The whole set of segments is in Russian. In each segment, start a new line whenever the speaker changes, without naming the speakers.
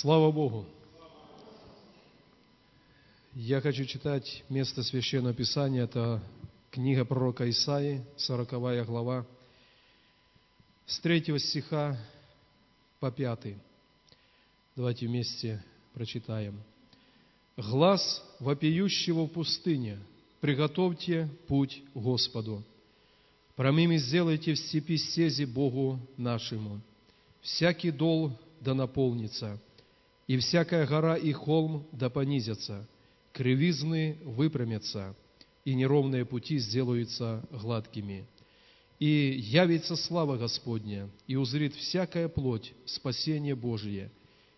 Слава Богу! Я хочу читать место Священного Писания, это книга пророка Исаии, 40 глава, с 3 стиха по 5. Давайте вместе прочитаем. «Глаз вопиющего в пустыне, приготовьте путь Господу. Промими сделайте в степи стези Богу нашему. Всякий дол да наполнится, и всякая гора и холм да понизятся, кривизны выпрямятся, и неровные пути сделаются гладкими. И явится слава Господня, и узрит всякая плоть спасение Божие,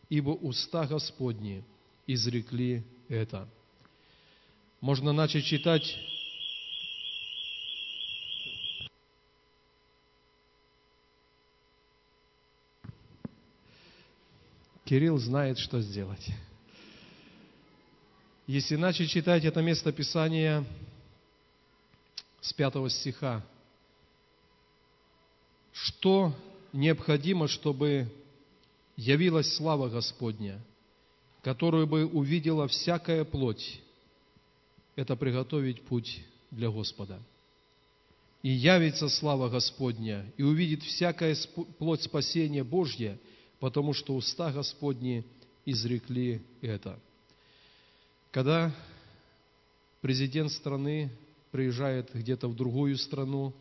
ибо уста Господни изрекли это. Можно начать читать Кирилл знает, что сделать. Если начать читать это место Писания с пятого стиха, что необходимо, чтобы явилась слава Господня, которую бы увидела всякая плоть, это приготовить путь для Господа. И явится слава Господня, и увидит всякая плоть спасения Божья – потому что уста Господни изрекли это. Когда президент страны приезжает где-то в другую страну,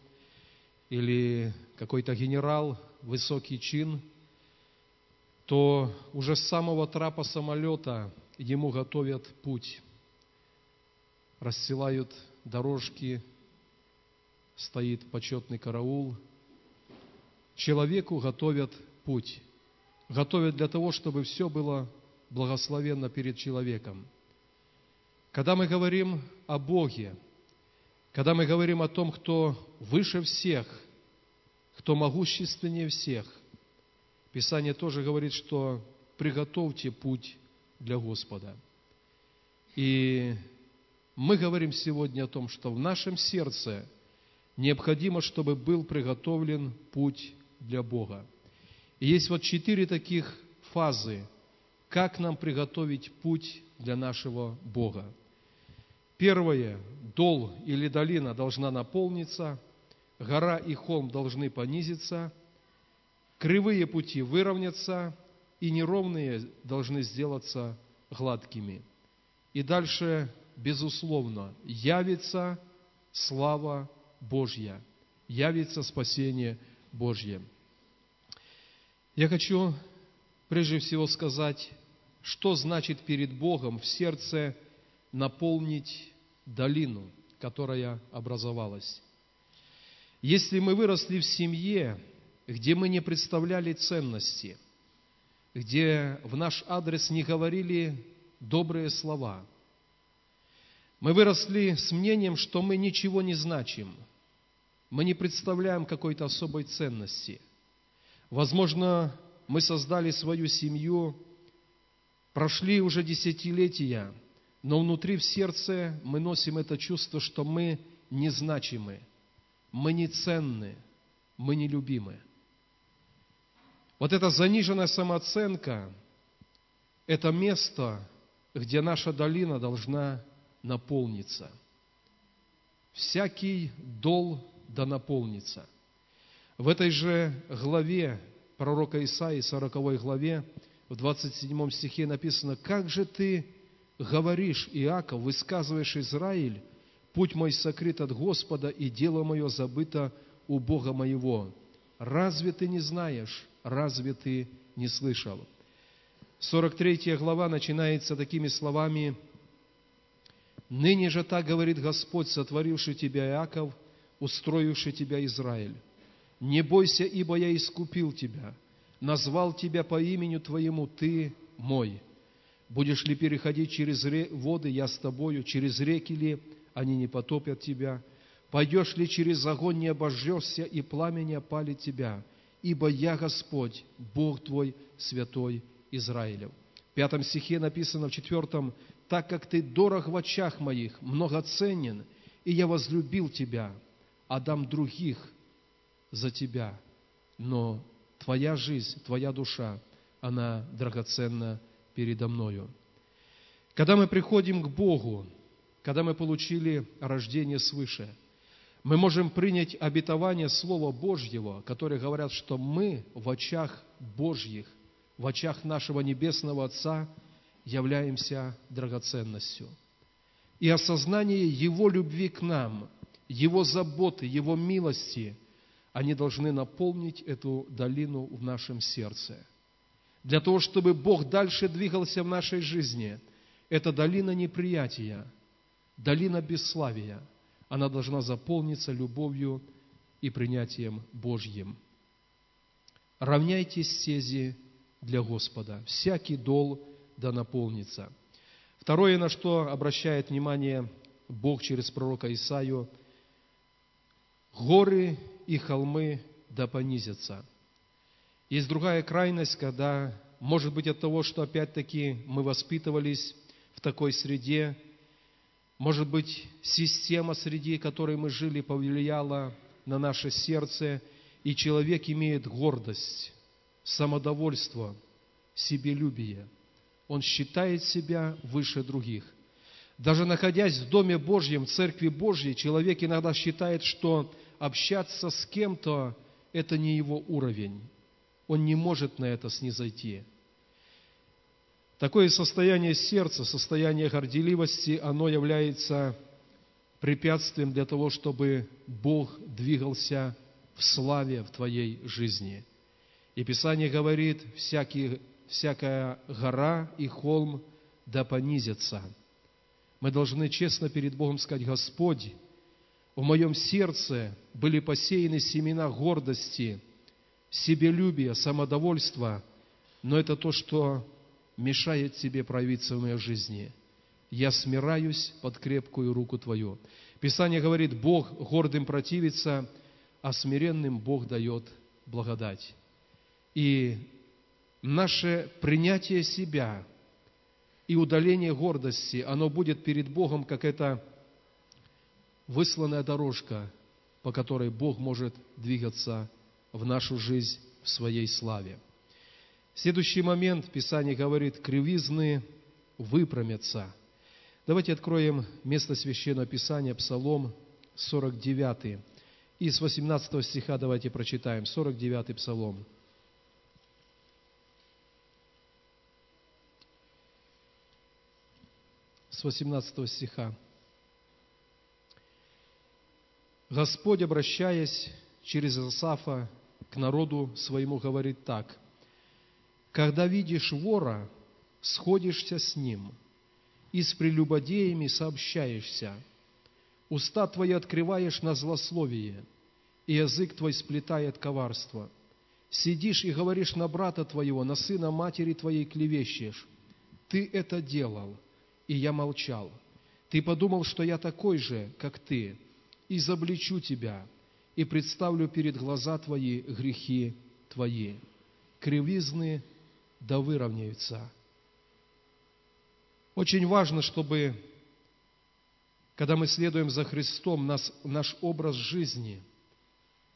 или какой-то генерал, высокий чин, то уже с самого трапа самолета ему готовят путь, расстилают дорожки, стоит почетный караул, человеку готовят путь готовят для того, чтобы все было благословенно перед человеком. Когда мы говорим о Боге, когда мы говорим о том, кто выше всех, кто могущественнее всех, Писание тоже говорит, что приготовьте путь для Господа. И мы говорим сегодня о том, что в нашем сердце необходимо, чтобы был приготовлен путь для Бога. Есть вот четыре таких фазы, как нам приготовить путь для нашего Бога. Первое, дол или долина должна наполниться, гора и холм должны понизиться, кривые пути выровняться, и неровные должны сделаться гладкими. И дальше, безусловно, явится слава Божья, явится спасение Божье. Я хочу прежде всего сказать, что значит перед Богом в сердце наполнить долину, которая образовалась. Если мы выросли в семье, где мы не представляли ценности, где в наш адрес не говорили добрые слова, мы выросли с мнением, что мы ничего не значим, мы не представляем какой-то особой ценности – Возможно, мы создали свою семью, прошли уже десятилетия, но внутри в сердце мы носим это чувство, что мы незначимы, мы не ценны, мы нелюбимы. Вот эта заниженная самооценка – это место, где наша долина должна наполниться. Всякий дол да наполнится – в этой же главе пророка Исаии, 40 главе, в 27 стихе написано, «Как же ты говоришь, Иаков, высказываешь Израиль, путь мой сокрыт от Господа, и дело мое забыто у Бога моего. Разве ты не знаешь? Разве ты не слышал?» 43 глава начинается такими словами, «Ныне же так говорит Господь, сотворивший тебя, Иаков, устроивший тебя, Израиль. Не бойся, ибо я искупил тебя, назвал тебя по имени твоему, ты мой. Будешь ли переходить через воды, я с тобою, через реки ли, они не потопят тебя. Пойдешь ли через огонь, не обожжешься, и пламя не опалит тебя, ибо я Господь, Бог твой, святой Израилев. В пятом стихе написано, в четвертом, «Так как ты дорог в очах моих, многоценен, и я возлюбил тебя, а дам других за тебя, но твоя жизнь, твоя душа, она драгоценна передо мною. Когда мы приходим к Богу, когда мы получили рождение свыше, мы можем принять обетование Слова Божьего, которые говорят, что мы в очах Божьих, в очах нашего Небесного Отца являемся драгоценностью. И осознание Его любви к нам, Его заботы, Его милости, они должны наполнить эту долину в нашем сердце. Для того, чтобы Бог дальше двигался в нашей жизни, это долина неприятия, долина бесславия, она должна заполниться любовью и принятием Божьим. Равняйте стези для Господа, всякий дол да наполнится. Второе, на что обращает внимание Бог через пророка Исаию, горы и холмы да понизятся. Есть другая крайность, когда, может быть, от того, что опять-таки мы воспитывались в такой среде, может быть, система среди которой мы жили повлияла на наше сердце, и человек имеет гордость, самодовольство, себелюбие. Он считает себя выше других. Даже находясь в Доме Божьем, в Церкви Божьей, человек иногда считает, что общаться с кем-то – это не его уровень. Он не может на это снизойти. Такое состояние сердца, состояние горделивости, оно является препятствием для того, чтобы Бог двигался в славе в твоей жизни. И Писание говорит, всякий, всякая гора и холм да понизятся. Мы должны честно перед Богом сказать, Господь, в моем сердце были посеяны семена гордости, себелюбия, самодовольства, но это то, что мешает тебе проявиться в моей жизни. Я смираюсь под крепкую руку Твою. Писание говорит, Бог гордым противится, а смиренным Бог дает благодать. И наше принятие себя и удаление гордости, оно будет перед Богом, как это высланная дорожка, по которой Бог может двигаться в нашу жизнь в своей славе. Следующий момент, Писание говорит, кривизны выпрямятся. Давайте откроем место Священного Писания, Псалом 49. И с 18 стиха давайте прочитаем, 49 Псалом. С 18 стиха. Господь, обращаясь через Асафа к народу своему, говорит так – когда видишь вора, сходишься с ним, и с прелюбодеями сообщаешься. Уста твои открываешь на злословие, и язык твой сплетает коварство. Сидишь и говоришь на брата твоего, на сына матери твоей клевещешь. Ты это делал, и я молчал. Ты подумал, что я такой же, как ты, и заблечу тебя, и представлю перед глаза твои грехи твои. Кривизны да выровняются. Очень важно, чтобы, когда мы следуем за Христом, нас, наш образ жизни,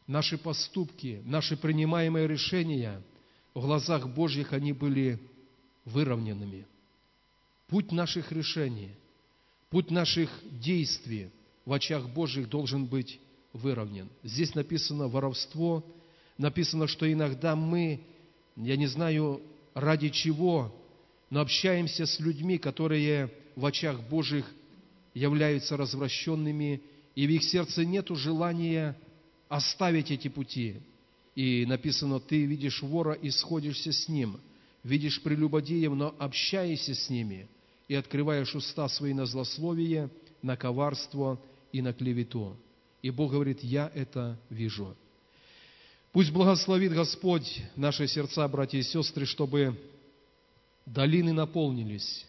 наши поступки, наши принимаемые решения в глазах Божьих, они были выровненными. Путь наших решений, путь наших действий в очах Божьих должен быть выровнен. Здесь написано воровство, написано, что иногда мы, я не знаю, ради чего, но общаемся с людьми, которые в очах Божьих являются развращенными, и в их сердце нет желания оставить эти пути. И написано, ты видишь вора и сходишься с ним, видишь прелюбодеев, но общаешься с ними, и открываешь уста свои на злословие, на коварство и на клевету. И Бог говорит, я это вижу. Пусть благословит Господь наши сердца, братья и сестры, чтобы долины наполнились,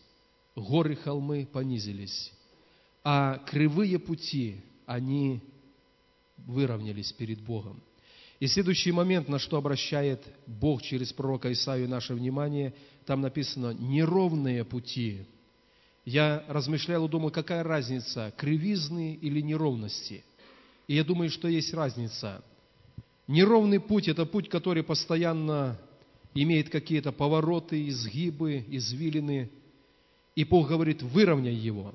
горы, холмы понизились, а кривые пути, они выровнялись перед Богом. И следующий момент, на что обращает Бог через пророка Исаию наше внимание, там написано «неровные пути». Я размышлял и думал, какая разница, кривизны или неровности. И я думаю, что есть разница – Неровный путь – это путь, который постоянно имеет какие-то повороты, изгибы, извилины. И Бог говорит, выровняй его.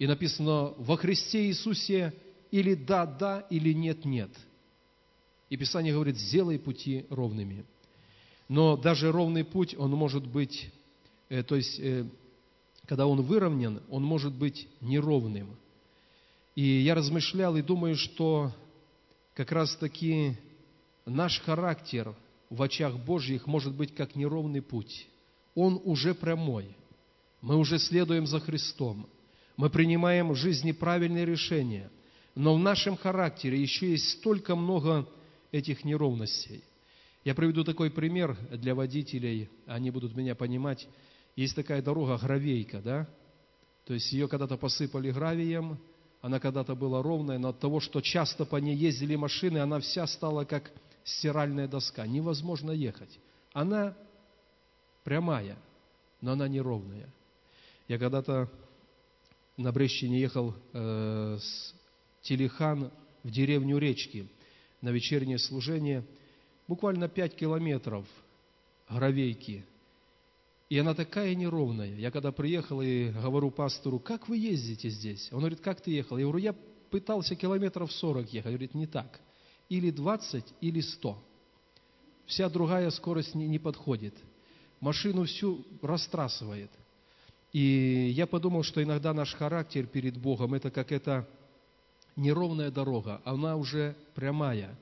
И написано, во Христе Иисусе или да, да, или нет, нет. И Писание говорит, сделай пути ровными. Но даже ровный путь, он может быть, э, то есть, э, когда он выровнен, он может быть неровным. И я размышлял и думаю, что как раз таки наш характер в очах Божьих может быть как неровный путь. Он уже прямой. Мы уже следуем за Христом. Мы принимаем в жизни правильные решения. Но в нашем характере еще есть столько много этих неровностей. Я приведу такой пример для водителей, они будут меня понимать. Есть такая дорога Гравейка, да? То есть ее когда-то посыпали гравием, она когда-то была ровная, но от того, что часто по ней ездили машины, она вся стала как стиральная доска. Невозможно ехать. Она прямая, но она неровная. Я когда-то на Брещине ехал э, с Телехан в деревню Речки на вечернее служение. Буквально пять километров гравейки – и она такая неровная. Я когда приехал и говорю пастору, как вы ездите здесь? Он говорит, как ты ехал? Я говорю, я пытался километров 40 ехать. Говорит, не так. Или 20, или 100. Вся другая скорость не, не подходит. Машину всю растрасывает. И я подумал, что иногда наш характер перед Богом, это как эта неровная дорога. Она уже прямая.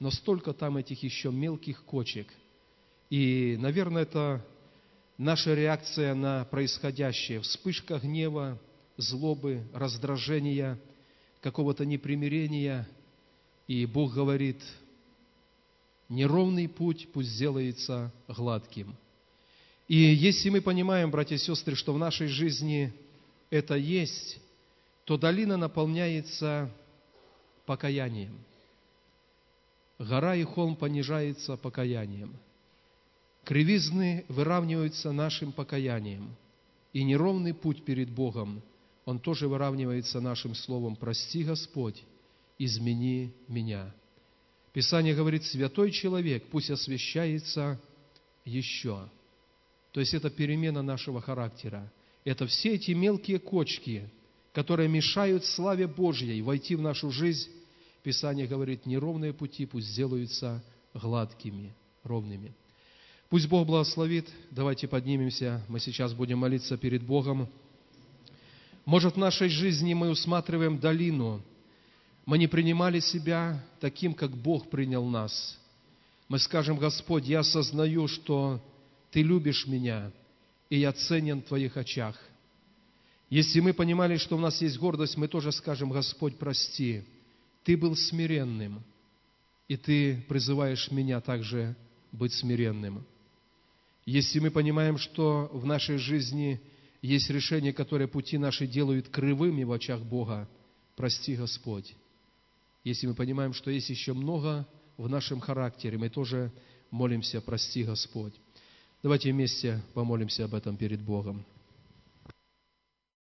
Но столько там этих еще мелких кочек. И, наверное, это наша реакция на происходящее, вспышка гнева, злобы, раздражения, какого-то непримирения. И Бог говорит, неровный путь пусть сделается гладким. И если мы понимаем, братья и сестры, что в нашей жизни это есть, то долина наполняется покаянием. Гора и холм понижается покаянием – Кривизны выравниваются нашим покаянием, и неровный путь перед Богом, он тоже выравнивается нашим словом «Прости, Господь, измени меня». Писание говорит, святой человек пусть освящается еще. То есть это перемена нашего характера. Это все эти мелкие кочки, которые мешают славе Божьей войти в нашу жизнь. Писание говорит, неровные пути пусть сделаются гладкими, ровными. Пусть Бог благословит. Давайте поднимемся. Мы сейчас будем молиться перед Богом. Может, в нашей жизни мы усматриваем долину. Мы не принимали себя таким, как Бог принял нас. Мы скажем, Господь, я осознаю, что Ты любишь меня, и я ценен в Твоих очах. Если мы понимали, что у нас есть гордость, мы тоже скажем, Господь, прости, Ты был смиренным, и Ты призываешь меня также быть смиренным. Если мы понимаем, что в нашей жизни есть решения, которые пути наши делают кривыми в очах Бога, прости, Господь. Если мы понимаем, что есть еще много в нашем характере, мы тоже молимся, прости, Господь. Давайте вместе помолимся об этом перед Богом.